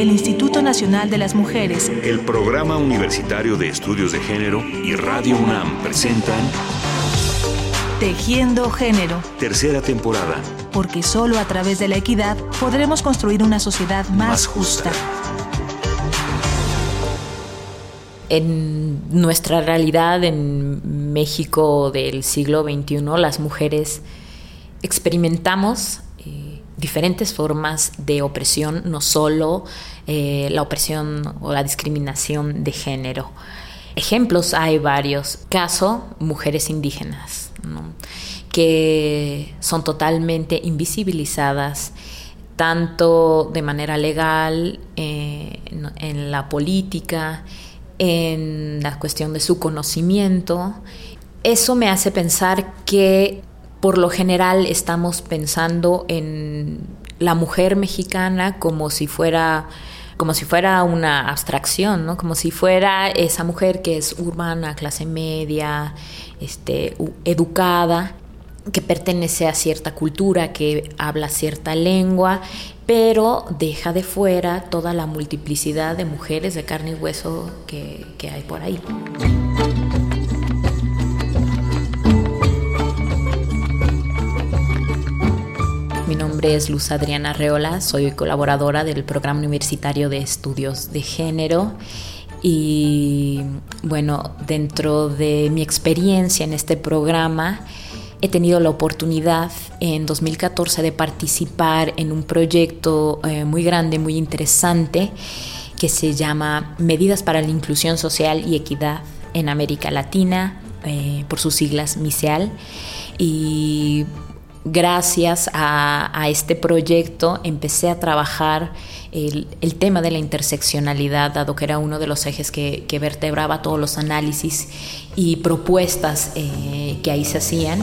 el Instituto Nacional de las Mujeres, el Programa Universitario de Estudios de Género y Radio UNAM presentan Tejiendo Género. Tercera temporada. Porque solo a través de la equidad podremos construir una sociedad más, justa. En nuestra realidad en México del siglo XXI, las mujeres experimentamos diferentes formas de opresión, no solo eh, la opresión o la discriminación de género. Ejemplos hay varios. Caso, mujeres indígenas, que son totalmente invisibilizadas tanto de manera legal, en la política, en la cuestión de su conocimiento. Eso me hace pensar que por lo general estamos pensando en la mujer mexicana como si fuera como si fuera una abstracción, ¿no? Como si fuera esa mujer que es urbana, clase media, este, educada, que pertenece a cierta cultura, que habla cierta lengua, pero deja de fuera toda la multiplicidad de mujeres de carne y hueso que, que hay por ahí. Nombre es Luz Adriana Reola, soy colaboradora del Programa Universitario de Estudios de Género y bueno, dentro de mi experiencia en este programa he tenido la oportunidad en 2014 de participar en un proyecto eh, muy grande, muy interesante, que se llama Medidas para la Inclusión Social y Equidad en América Latina, eh, por sus siglas MISEAL. Y gracias a, este proyecto empecé a trabajar el, tema de la interseccionalidad, dado que era uno de los ejes que, vertebraba todos los análisis y propuestas eh, que ahí se hacían.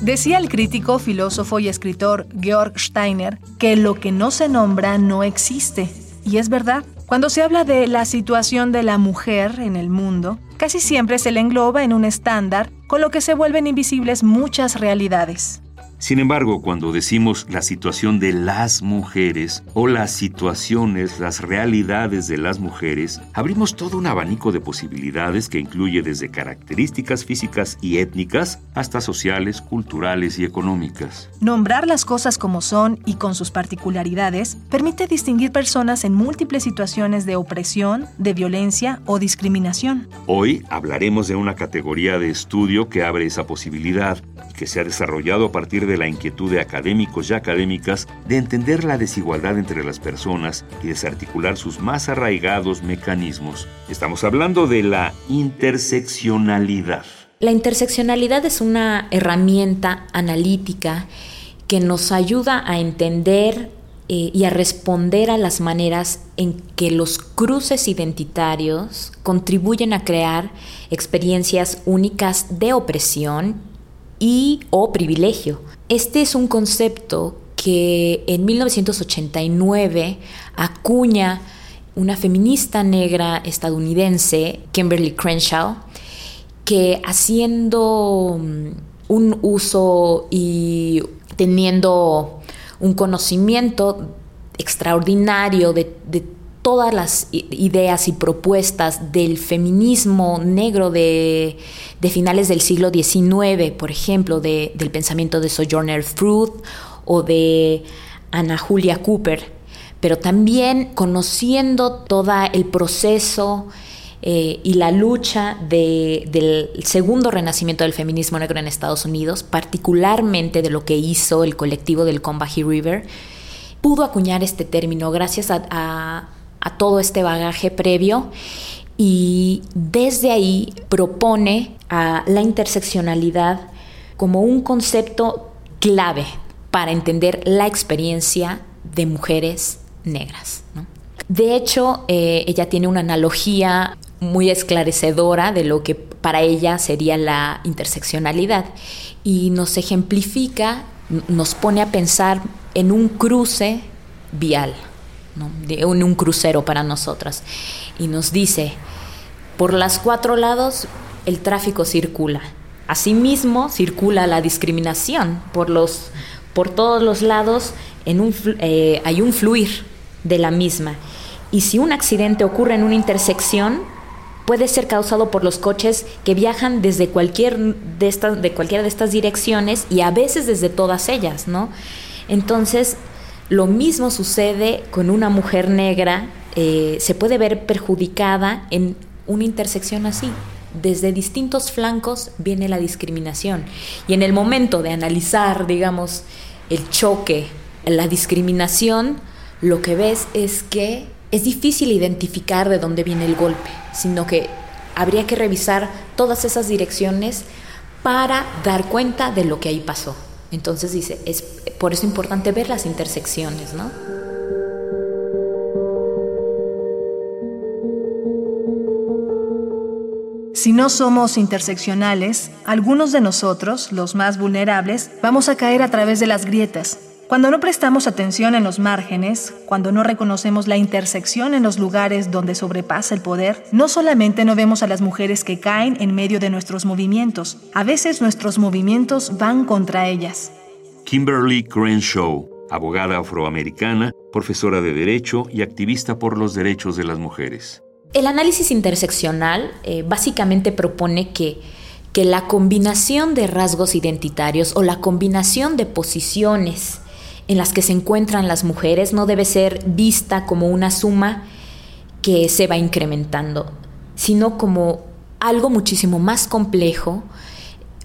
Decía el crítico, filósofo y escritor Georg Steiner que lo que no se nombra no existe. Y es verdad. Cuando se habla de la situación de la mujer en el mundo, casi siempre se le engloba en un estándar, con lo que se vuelven invisibles muchas realidades. Sin embargo, cuando decimos la situación de las mujeres o las situaciones, las realidades de las mujeres, abrimos todo un abanico de posibilidades que incluye desde características físicas y étnicas hasta sociales, culturales y económicas. Nombrar las cosas como son y con sus particularidades permite distinguir personas en múltiples situaciones de opresión, de violencia o discriminación. Hoy hablaremos de una categoría de estudio que abre esa posibilidad y que se ha desarrollado a partir de la inquietud de académicos y académicas de entender la desigualdad entre las personas y desarticular sus más arraigados mecanismos. Estamos hablando de la interseccionalidad. La interseccionalidad es una herramienta analítica que nos ayuda a entender eh, y a responder a las maneras en que los cruces identitarios contribuyen a crear experiencias únicas de opresión y o privilegio. Este es un concepto que en 1989 acuña una feminista negra estadounidense, Kimberly Crenshaw, que haciendo mm, un uso y teniendo un conocimiento extraordinario de, de todas las ideas y propuestas del feminismo negro de, finales del siglo XIX, por ejemplo, del pensamiento de Sojourner Truth o de Ana Julia Cooper, pero también conociendo todo el proceso eh, y la lucha del segundo renacimiento del feminismo negro en Estados Unidos, particularmente de lo que hizo el colectivo del Combahee River, pudo acuñar este término gracias a a todo este bagaje previo y desde ahí propone a la interseccionalidad como un concepto clave para entender la experiencia de mujeres negras. De hecho, eh, ella tiene una analogía muy esclarecedora de lo que para ella sería la interseccionalidad y nos ejemplifica, nos pone a pensar en un cruce vial de un, crucero para nosotras. Y nos dice, por las cuatro lados el tráfico circula, Asimismo, circula la discriminación por, los, por todos los lados, en un, eh, hay un fluir de la misma. Y si un accidente ocurre en una intersección, puede ser causado por los coches que viajan desde cualquier de estas, de cualquiera de estas direcciones y a veces desde todas ellas, ¿no? Entonces, lo mismo sucede con una mujer negra, eh, se puede ver perjudicada en una intersección así. Desde distintos flancos viene la discriminación. Y en el momento de analizar, digamos, el choque, la discriminación, lo que ves es que es difícil identificar de dónde viene el golpe, sino que habría que revisar todas esas direcciones para dar cuenta de lo que ahí pasó. Entonces dice, es por eso importante ver las intersecciones, ¿no? Si no somos interseccionales, algunos de nosotros, los más vulnerables, vamos a caer a través de las grietas. Cuando no prestamos atención en los márgenes, cuando no reconocemos la intersección en los lugares donde sobrepasa el poder, no solamente no vemos a las mujeres que caen en medio de nuestros movimientos, a veces nuestros movimientos van contra ellas. Kimberly Crenshaw, abogada afroamericana, profesora de Derecho y activista por los derechos de las mujeres. El análisis interseccional eh, básicamente propone que, que la combinación de rasgos identitarios o la combinación de posiciones en las que se encuentran las mujeres no debe ser vista como una suma que se va incrementando, sino como algo muchísimo más complejo,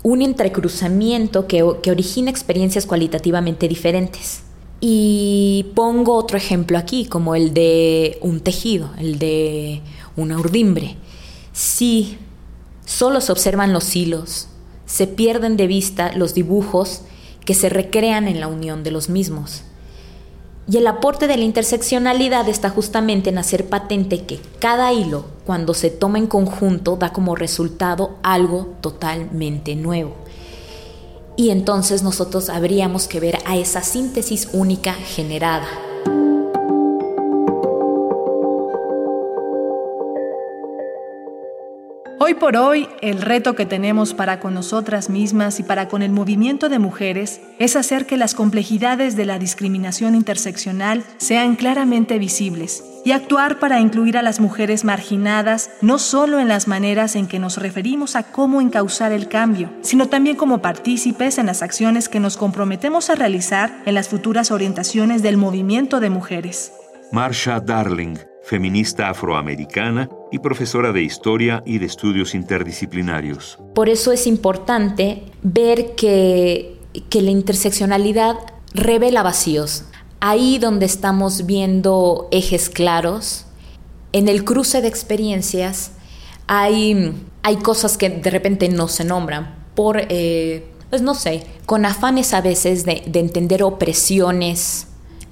un entrecruzamiento que, que origina experiencias cualitativamente diferentes. Y pongo otro ejemplo aquí, como el de un tejido, el de una urdimbre. Si solo se observan los hilos, se pierden de vista los dibujos que se recrean en la unión de los mismos. Y el aporte de la interseccionalidad está justamente en hacer patente que cada hilo, cuando se toma en conjunto, da como resultado algo totalmente nuevo. Y entonces nosotros habríamos que ver a esa síntesis única generada. Hoy por hoy, el reto que tenemos para con nosotras mismas y para con el movimiento de mujeres es hacer que las complejidades de la discriminación interseccional sean claramente visibles y actuar para incluir a las mujeres marginadas no solo en las maneras en que nos referimos a cómo encauzar el cambio, sino también como partícipes en las acciones que nos comprometemos a realizar en las futuras orientaciones del movimiento de mujeres. Marsha Darling, feminista afroamericana y profesora de historia y de estudios interdisciplinarios. Por eso es importante ver que, que la interseccionalidad revela vacíos. Ahí donde estamos viendo ejes claros, en el cruce de experiencias hay, hay cosas que de repente no se nombran por, eh, pues no sé, con afanes a veces de, de entender opresiones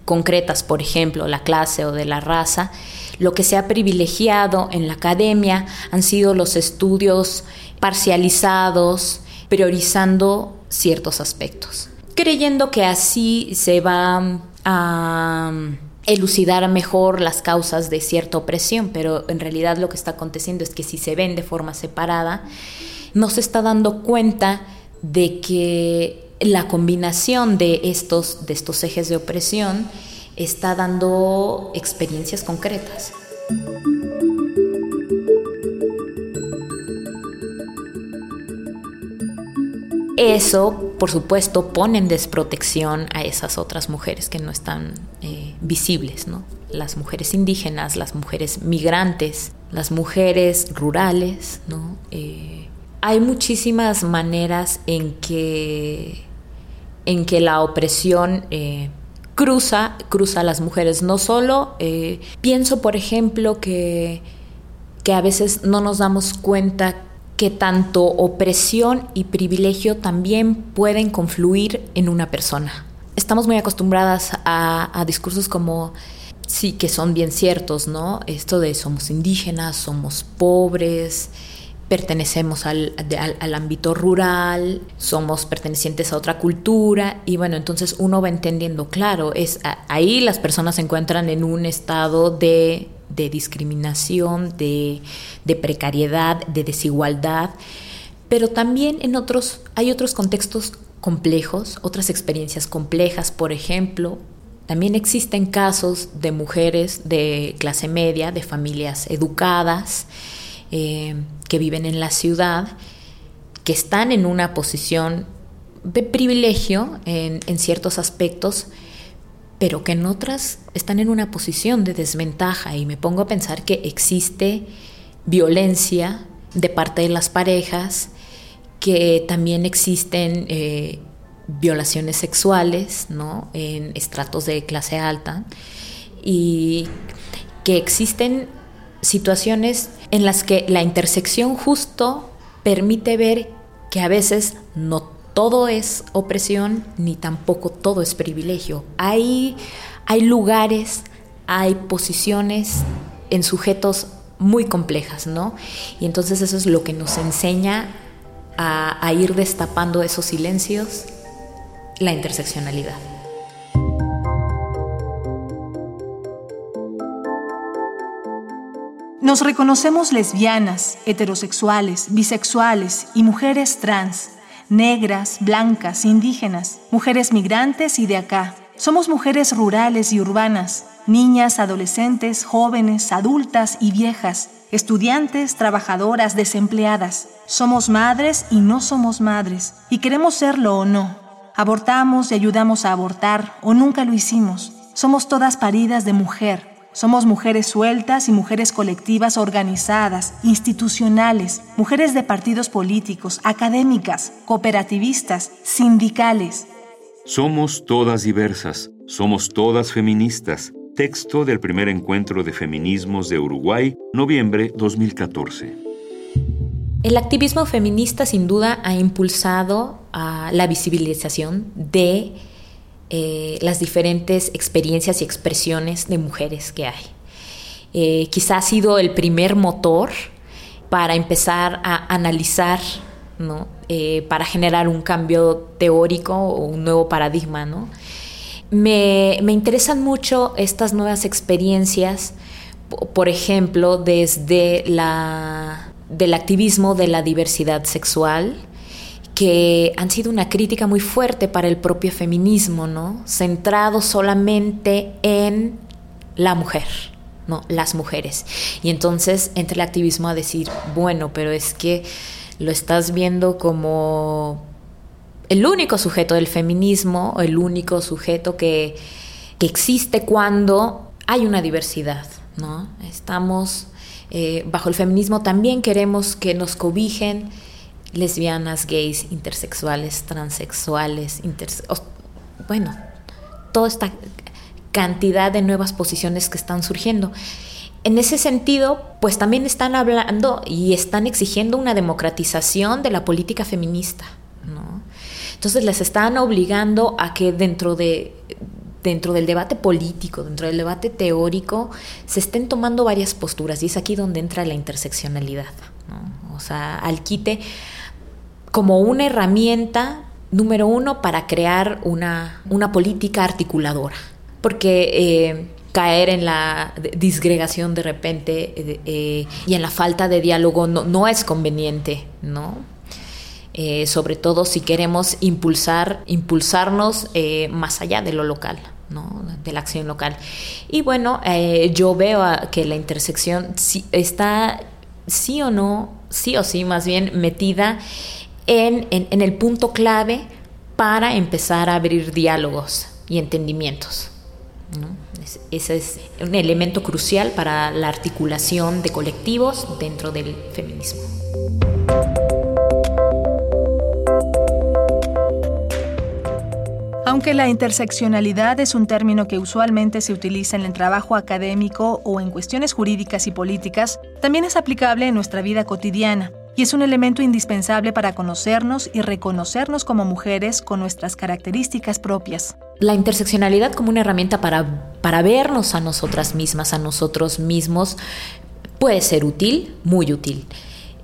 concretas, por ejemplo, la clase o de la raza, lo que se ha privilegiado en la academia han sido los estudios parcializados, priorizando ciertos aspectos, creyendo que así se va a elucidar mejor las causas de cierta opresión, pero en realidad lo que está aconteciendo es que si se ven de forma separada, no se está dando cuenta de que la combinación de estos, de estos ejes de opresión está dando experiencias concretas. Eso, por supuesto, pone en desprotección a esas otras mujeres que no están eh, visibles, ¿no? Las mujeres indígenas, las mujeres migrantes, las mujeres rurales, ¿no? Eh, hay muchísimas maneras en que, en que la opresión eh, cruza, cruza a las mujeres. No solo, eh, pienso por ejemplo que, que a veces no nos damos cuenta que tanto opresión y privilegio también pueden confluir en una persona. Estamos muy acostumbradas a, a discursos como sí, que son bien ciertos, ¿no? Esto de somos indígenas, somos pobres, pertenecemos al, al, ámbito rural, somos pertenecientes a otra cultura y bueno, entonces uno va entendiendo, claro, es ahí las personas se encuentran en un estado de, de discriminación, de, de, precariedad, de desigualdad, Pero también en otros, hay otros contextos complejos, otras experiencias complejas, por ejemplo, también existen casos de mujeres de clase media, de familias educadas, eh, que viven en la ciudad, que están en una posición de privilegio en, ciertos aspectos, pero que en otras están en una posición de desventaja. Y me pongo a pensar que existe violencia de parte de las parejas, que también existen eh, violaciones sexuales ¿no? en estratos de clase alta y que existen situaciones en las que la intersección justo permite ver que a veces no todo es opresión ni tampoco todo es privilegio. Hay, hay lugares, hay posiciones en sujetos muy complejas, ¿no? Y entonces eso es lo que nos enseña a, ir destapando esos silencios, la interseccionalidad. Nos reconocemos lesbianas, heterosexuales, bisexuales y mujeres trans, negras, blancas, indígenas, mujeres migrantes y de acá. Somos mujeres rurales y urbanas, niñas, adolescentes, jóvenes, adultas y viejas, estudiantes, trabajadoras, desempleadas. Somos madres y no somos madres, y queremos serlo o no. Abortamos y ayudamos a abortar, o nunca lo hicimos. Somos todas paridas de mujer. Somos mujeres sueltas y mujeres colectivas organizadas, institucionales, mujeres de partidos políticos, académicas, cooperativistas, sindicales. Somos todas diversas, somos todas feministas, Texto del primer encuentro de feminismos de Uruguay, noviembre 2014. El activismo feminista sin duda ha impulsado a la visibilización de eh, las diferentes experiencias y expresiones de mujeres que hay. Eh, quizá ha sido el primer motor para empezar a analizar, eh, para generar un cambio teórico o un nuevo paradigma. ¿no? Me, interesan mucho estas nuevas experiencias, por ejemplo, desde la, del activismo de la diversidad sexual, que han sido una crítica muy fuerte para el propio feminismo, ¿no? Centrado solamente en la mujer, ¿no? Las mujeres. Y entonces entra el activismo a decir, bueno, pero es que lo estás viendo como el único sujeto del feminismo, el único sujeto que, existe cuando hay una diversidad, ¿no? Estamos eh, bajo el feminismo también queremos que nos cobijen lesbianas, gays, intersexuales, transexuales, bueno, toda esta cantidad de nuevas posiciones que están surgiendo. En ese sentido, pues también están hablando y están exigiendo una democratización de la política feminista, entonces les están obligando a que dentro de dentro del debate político, dentro del debate teórico, se estén tomando varias posturas y es aquí donde entra la interseccionalidad. O sea, al quite como una herramienta, número uno, para crear una, una política articuladora. Porque eh, caer en la disgregación de repente eh, y en la falta de diálogo no, no es conveniente, ¿no? Eh, sobre todo si queremos impulsar, impulsarnos más allá de lo local. ¿no? de la acción local. Y bueno, yo veo que la intersección está sí o no, sí o sí más bien metida en, el punto clave para empezar a abrir diálogos y entendimientos. ese es un elemento crucial para la articulación de colectivos dentro del feminismo. Aunque la interseccionalidad es un término que usualmente se utiliza en el trabajo académico o en cuestiones jurídicas y políticas, también es aplicable en nuestra vida cotidiana y es un elemento indispensable para conocernos y reconocernos como mujeres con nuestras características propias. La interseccionalidad como una herramienta para, para vernos a nosotras mismas, a nosotros mismos, puede ser útil, muy útil.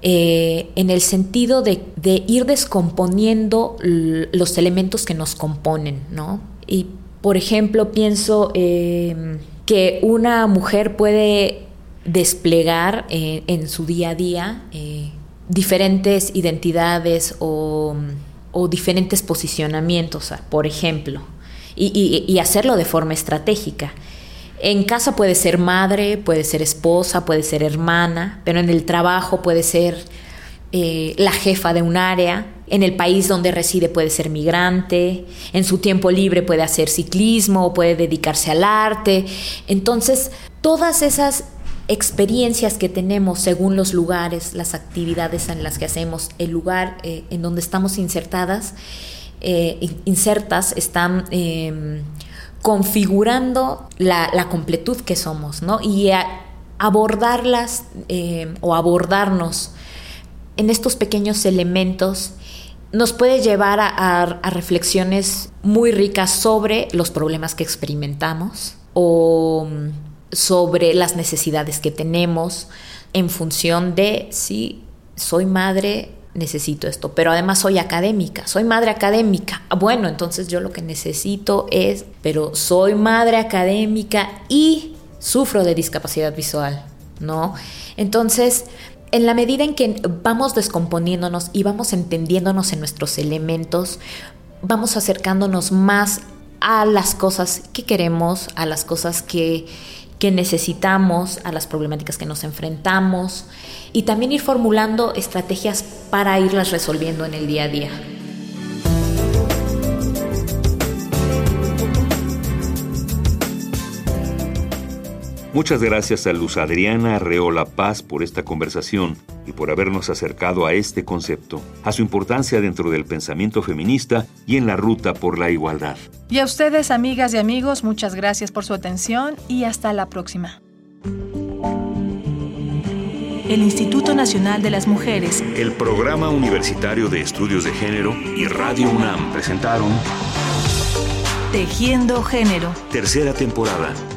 Eh, en el sentido de, ir descomponiendo los elementos que nos componen, ¿no? Y, por ejemplo, pienso em, que una mujer puede desplegar eh, en su día a día eh, diferentes identidades o, diferentes posicionamientos, por ejemplo, y, hacerlo de forma estratégica. En casa puede ser madre, puede ser esposa, puede ser hermana, pero en el trabajo puede ser eh, la jefa de un área, en el país donde reside puede ser migrante, en su tiempo libre puede hacer ciclismo, puede dedicarse al arte. Entonces, todas esas experiencias que tenemos según los lugares, las actividades en las que hacemos, el lugar eh, en donde estamos insertadas, eh, insertas, están em, configurando la, completud que somos, ¿no? Y abordarlas em, o abordarnos en estos pequeños elementos nos puede llevar a, reflexiones muy ricas sobre los problemas que experimentamos o sobre las necesidades que tenemos en función de si soy madre, necesito esto, pero además soy académica, soy madre académica. Ah, bueno, entonces yo lo que necesito es, pero soy madre académica y sufro de discapacidad visual, ¿no? Entonces, en la medida en que vamos descomponiéndonos y vamos entendiéndonos en nuestros elementos, vamos acercándonos más a las cosas que queremos, a las cosas que, que necesitamos, a las problemáticas que nos enfrentamos y también ir formulando estrategias para irlas resolviendo en el día a día. Muchas gracias a Luz Adriana Arreola Paz por esta conversación y por habernos acercado a este concepto, a su importancia dentro del pensamiento feminista y en la ruta por la igualdad. Y a ustedes, amigas y amigos, muchas gracias por su atención y hasta la próxima. El Instituto Nacional de las Mujeres, el Programa Universitario de Estudios de Género y Radio UNAM presentaron Tejiendo Género. Tercera temporada.